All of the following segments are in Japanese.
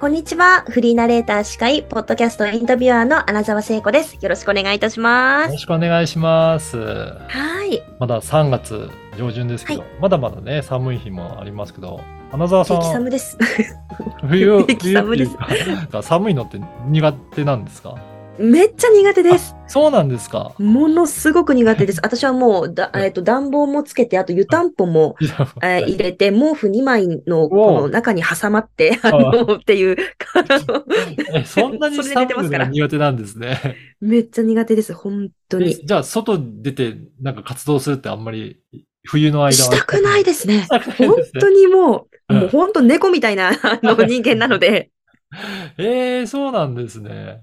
こんにちは。フリーナレーター司会、ポッドキャストインタビュアーの穴澤聖子です。よろしくお願いいたします。よろしくお願いします。はい。まだ3月上旬ですけど、はまだまだね、寒い日もありますけど、花澤さん、激 寒です。冬、激寒です寒いのって苦手なんですか？めっちゃ苦手です。そうなんですか？ものすごく苦手です。私はもう、だえっと暖房もつけて、あと湯たんぽも、えー入れて、毛布2枚のこの中に挟まって、あの、っていう、えそんなに寒が苦手なんですね。めっちゃ苦手です。本当えに。じゃあ、外出てなんか活動するってあんまり冬の間は。したくないですね。本当にもう、うんもう本当猫みたいなあの人間なので、ええそうなんですね。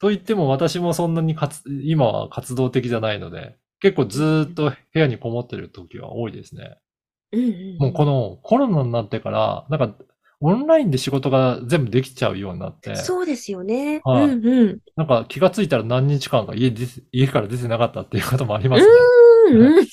と言っても私もそんなに活、今は活動的じゃないので、結構ずーっと部屋にこもってる時は多いですね。うんうんもうこのコロナになってから、なんかオンラインで仕事が全部できちゃうようになって、そうですよね。はいうんうん。なんか気がついたら何日間か家家から出てなかったっていうこともありますね。うんうん。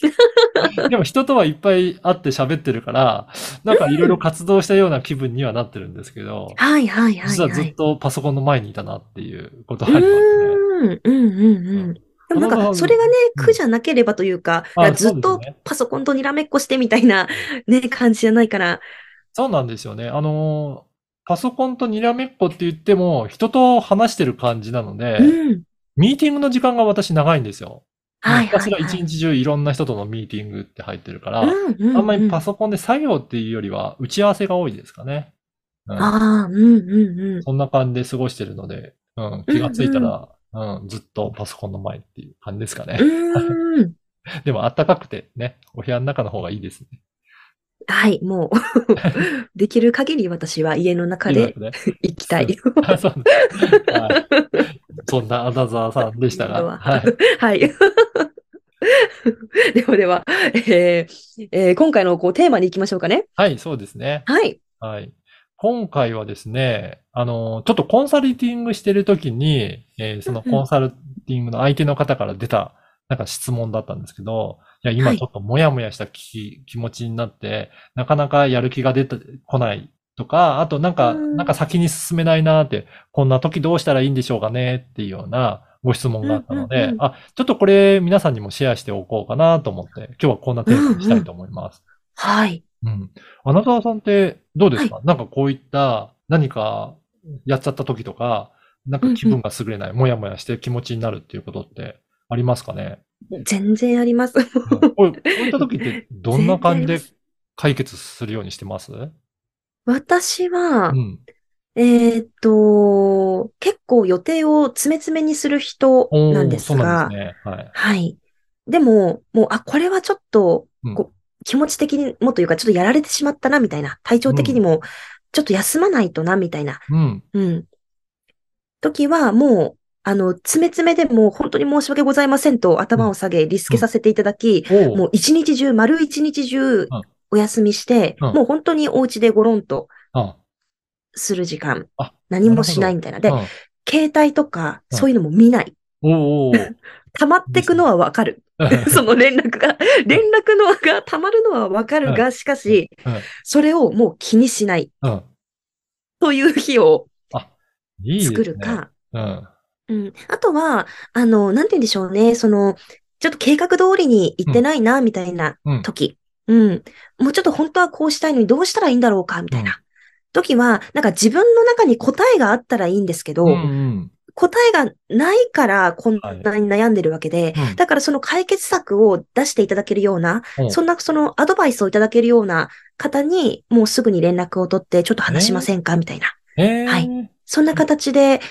でも人とはいっぱい会って喋ってるから、なんかいろいろ活動したような気分にはなってるんですけど、はいはいはい、はい。実はずっとパソコンの前にいたなっていうことうはありますね。うん、うん、うん。でもなんか、それがね、うん苦じゃなければというか、あずっとパソコンとにらめっこしてみたいな、ね、感じじゃないから。そうなんですよね。あの、パソコンとにらめっこって言っても、人と話してる感じなので、うん。ミーティングの時間が私長いんですよ。ひたすらはい。一日中いろんな人とのミーティングって入ってるから、うん、うん。あんまりパソソコンで作業っていうよりは打ち合わせが多いですかね。うん、ああ、うん、うん、うん。そんな感じで過ごしてるので、うん、気がついたら、うんずっとパソコンの前っていう感じですかね。うーん。でも暖かくてね、お部屋の中の方がいいですね。はい、もう、できる限り私は家の中で行きたいそんなアナザーさんでしたが、はい。はい。ではでは、えーえー今回のこうテーマに行きましょうかね。はい、そうですね。はい。はい。今回はですね、あの、ちょっとコンサルティングしてるときに、えーそのコンサルティングの相手の方から出た、なんか質問だったんですけど、いや、はい今ちょっともやもやした気気持ちになって、なかなかやる気が出てこないとか、あとなんか、うんなんか先に進めないなーって、こんな時どうしたらいいんでしょうかねっていうようなご質問があったのでうんうんう、んあ、ちょっとこれ皆さんにもシェアしておこうかなと思って、今日はこんなテーマにしたいと思います。はい。うん。穴澤さんってどうですか、なんかこういった何かやっちゃった時とか、なんか気分が優れない、もやもやして気持ちになるっていうことってありますかね、全然あります。うんこういった時ってどんな感じで 解決するようにしてます？う私は、ん。えーっと、結構予定を詰め詰めにする人なんですが、すね。はい。はい。でも、もう、あ、これはちょっとうん、こう気持ち的にもというか、ちょっとやられてしまったな、みたいな。体調的にも、ちょっと休まないとな、みたいな。うん。うん。時は、もう、あの、詰め詰めでもう本当に申し訳ございませんと頭を下げ、リスケさせていただき、おうもう一日中、丸一日中お休みして、うんもう本当にお家でゴロンとあする時間あ、何もしないみたいな。で、うん携帯とか、うんそういうのも見ない。おうおう 溜まってくのはわかる。その連絡が、連絡のが溜まるのはわかるが、しかしうん、それをもう気にしないうん。という日をいいですね。作るか、うん。うん。あとは、あの、なんて言うんでしょうね。その、ちょっと計画通りに行ってないな、みたいなうん。時。うん。もうちょっと本当はこうしたいのにどうしたらいいんだろうか、みたいな。時は、なんか自分の中に答えがあったらいいんですけど、うんうん。答えがないからこんなに悩んでるわけで、うんだからその解決策を出していただけるような、うんそんなそのアドバイスをいただけるような方に、もうすぐに連絡を取って、ちょっと話しませんかみたいな。えー、はいそんな形で、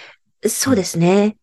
そうですね。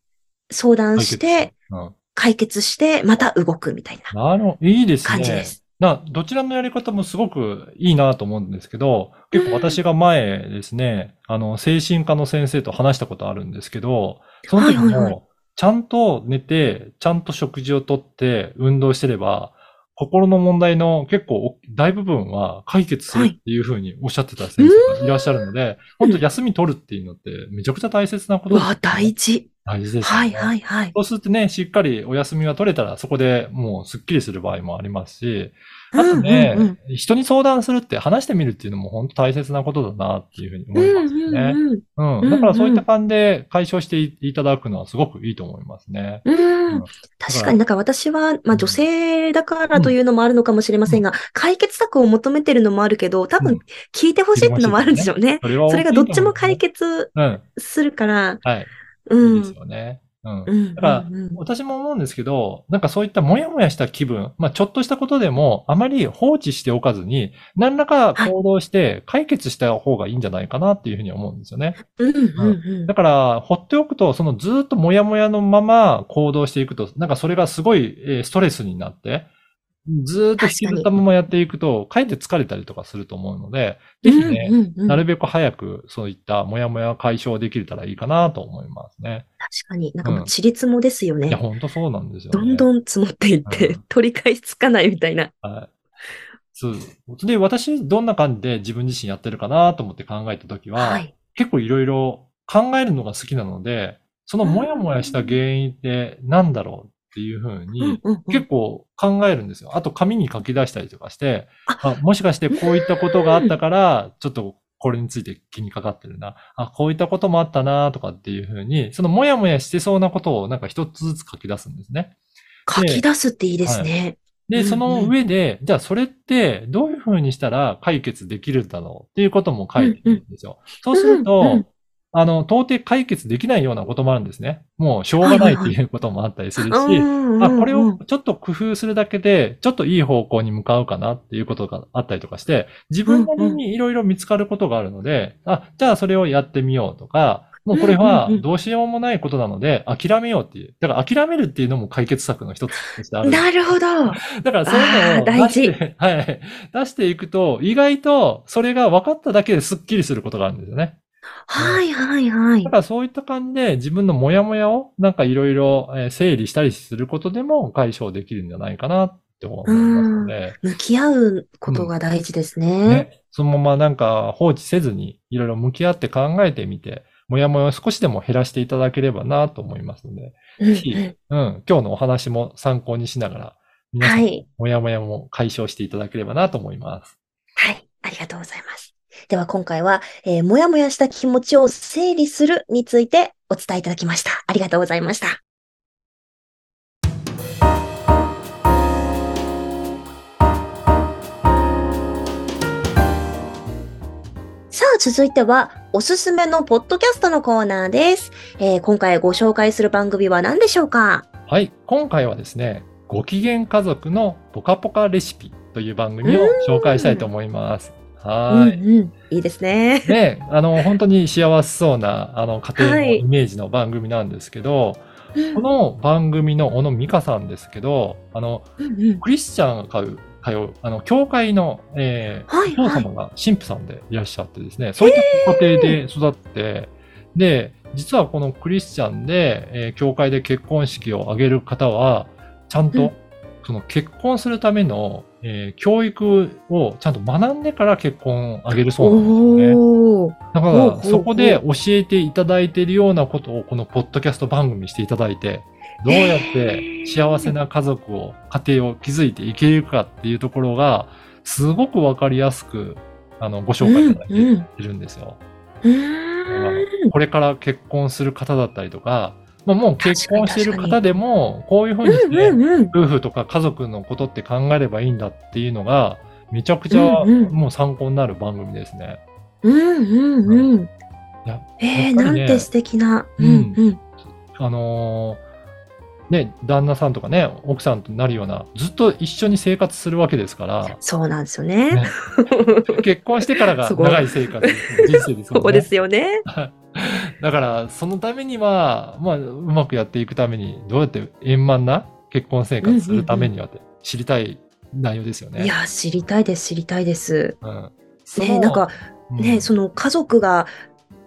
相談して、うん。解決して、また動くみたいななるほど。いいですね。感じです。な、どちらのやり方もすごくいいなと思うんですけど、結構私が前ですね、あの、精神科の先生と話したことあるんですけど、その時はいはいはも、ちゃんと寝て、ちゃんと食事をとって、運動してれば、心の問題の結構大部分は解決するっていうふうにおっしゃってた先生がいらっしゃるので、本当休み取るっていうのってめちゃくちゃ大切なことうわ、大事。大事ですよね。はいはいはい。そうするとね、しっかりお休みが取れたら、そこでもうスッキリする場合もありますし、あとね、うんうん人に相談するって話してみるっていうのも本当大切なことだなっていうふうに思いますよね。うんうんだからそういった感じで解消していただくのはすごくいいと思いますね。うんうん確かになんか私は、まうんあ女性だからというのもあるのかもしれませんが、解決策を求めてるのもあるけど、多分うん聞いてほしいってのもあるんでしょうね。それはそれがどっちも解決。するから、はい。うん。いいですよね。うん。うんだから私も思うんですけど、なんかそういったもやもやした気分、まあちょっとしたことでもあまり放置しておかずに、何らか行動して解決した方がいいんじゃないかなっていうふうに思うんですよね。だから、放っておくと、そのずっともやもやのまま行動していくと、なんかそれがすごいえーストレスになって、ずーっと引きずったままやっていくと、かえって疲れたりとかすると思うので、ぜひね、うんうんうんなるべく早くそういったもやもや解消できれたらいいかなと思いますね。確かに、なんかもうちりつもですよね。いや、ほんとそうなんですよね。どんどん積もっていって、うん取り返しつかないみたいな。はい。そう。で、私、どんな感じで自分自身やってるかなと思って考えたときは、はい。結構いろいろ考えるのが好きなので、そのもやもやした原因って何だろうっていうふううんに、結構考えるんですよ。あと紙に書き出したりとかして、ああもしかしてこういったことがあったから、ちょっとこれについて気にかかってるな。あ、こういったこともあったなとかっていうふうに、そのもやもやしてそうなことをなんか一つずつ書き出すんですね。書き出すっていいですね。うんで、うんその上で、じゃあそれってどういうふうにしたら解決できるんだろうっていうことも書いてるんですよ。そうすると、あの、到底解決できないようなこともあるんですね。もうしょうがないっていうこともあったりするし、あ、これをちょっと工夫するだけで、ちょっといい方向に向かうかなっていうことがあったりとかして、自分なりにいろいろ見つかることがあるので、あ、じゃあそれをやってみようとか、もうこれはどうしようもないことなので、諦めようっていう。だから諦めるっていうのも解決策の一つとしてあるなるほど。だからそういうのを出して、はい。出していくと、意外とそれが分かっただけですっきりすることがあるんですよね。はいはいはいだ。からそういった感じで自分のモヤモヤをなんかいろいろえー整理したりすることでも解消できるんじゃないかなって思いますので、向き合うことが大事ですね。ね、そのままなんか放置せずにいろいろ向き合って考えてみて、モヤモヤを少しでも減らしていただければなと思いますので、ぜひ、うん、今日のお話も参考にしながら、皆さん、はい。モヤモヤも解消していただければなと思います。はい。ありがとうございます。では今回は、えーもやもやした気持ちを整理するについてお伝えいただきました。ありがとうございました。さあ、続いては、おすすめのポッドキャストのコーナーです。えー今回ご紹介する番組は何でしょうか？はい、今回はですね、ご機嫌家族のポカポカレシピという番組を紹介したいと思います。はーい。うんうん。いいですね。ね、あの、本当に幸せそうな、あの、家庭のはいイメージの番組なんですけど、この番組の小野美香さんですけど、あの、うんうんクリスチャンが通う、通う、あの、教会の、えーはいお父様が神父さんでいらっしゃってですね、そういった家庭で育って、で、実はこのクリスチャンで、えー教会で結婚式を挙げる方は、ちゃんと、うんその結婚するための、えー教育をちゃんと学んでから結婚を挙げるそうなんですよね。だから、そこで教えていただいているようなことを、このポッドキャスト番組にしていただいて、どうやって幸せな家族を、家庭を築いていけるかっていうところが、すごくわかりやすく、あの、ご紹介いただいているんですよ。うーん。これから結婚する方だったりとか、まあ、もう結婚している方でも、こういうふうにして、うんうんうん。夫婦とか家族のことって考えればいいんだっていうのが、めちゃくちゃうんうんもう参考になる番組ですね。うんうんうん。いやえー、ねなんて素敵な。ううんんうん。あのーね、旦那さんとかね、奥さんとなるような、ずっと一緒に生活するわけですから、そうなんですよね。ね 結婚してからが長い生活、人生ですもんね。そうですよね。だから、そのためには、まあ、うまくやっていくために、どうやって円満な結婚生活するためにはって知りたい内容ですよね。いや、知りたいです、知りたいです。うん。ね、なんか、うんね、その家族が、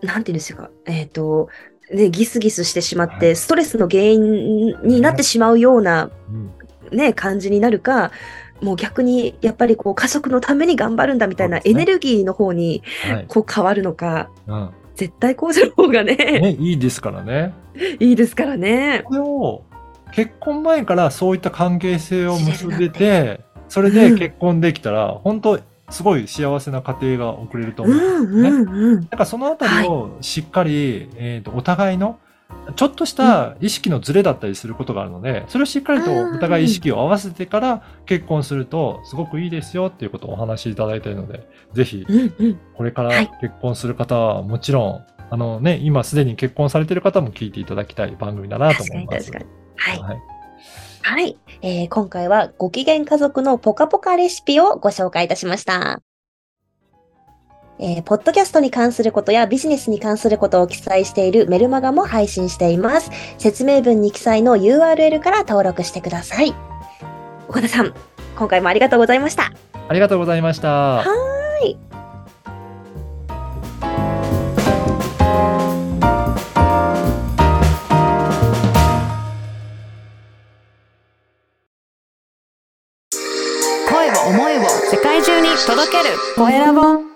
なんていうんですか、えっ、と、ね、ギスギスしてしまって、ストレスの原因になってしまうような、うんね、感じになるか、もう逆にやっぱりこう家族のために頑張るんだみたいなエネルギーの方にはい。こう変わるのか、うん。絶対こうする方がね、ね、いいですからね。いいですからね。これを結婚前からそういった関係性を結べ知れるて、それで結婚できたら、本当すごい幸せな家庭が送れるとう思うんですよね。んうんうん。だからそのあたりをしっかり、えーとお互いのちょっとした意識のズレだったりすることがあるので、それをしっかりとお互い意識を合わせてから結婚するとすごくいいですよっていうことをお話しいただいているので、ぜひ。これからはい結婚する方はもちろん、あのね、今すでに結婚されている方も聞いていただきたい番組だなと思います。に確かに。はい。はい。はい、えー今回はご機嫌家族のポカポカレシピをご紹介いたしました。えーポッドキャストに関することやビジネスに関することを記載しているメルマガも配信しています。説明文に記載の URL から登録してください。岡田さん、今回もありがとうございました。ありがとうございました。い声を思いを世界中に届けるコエラボ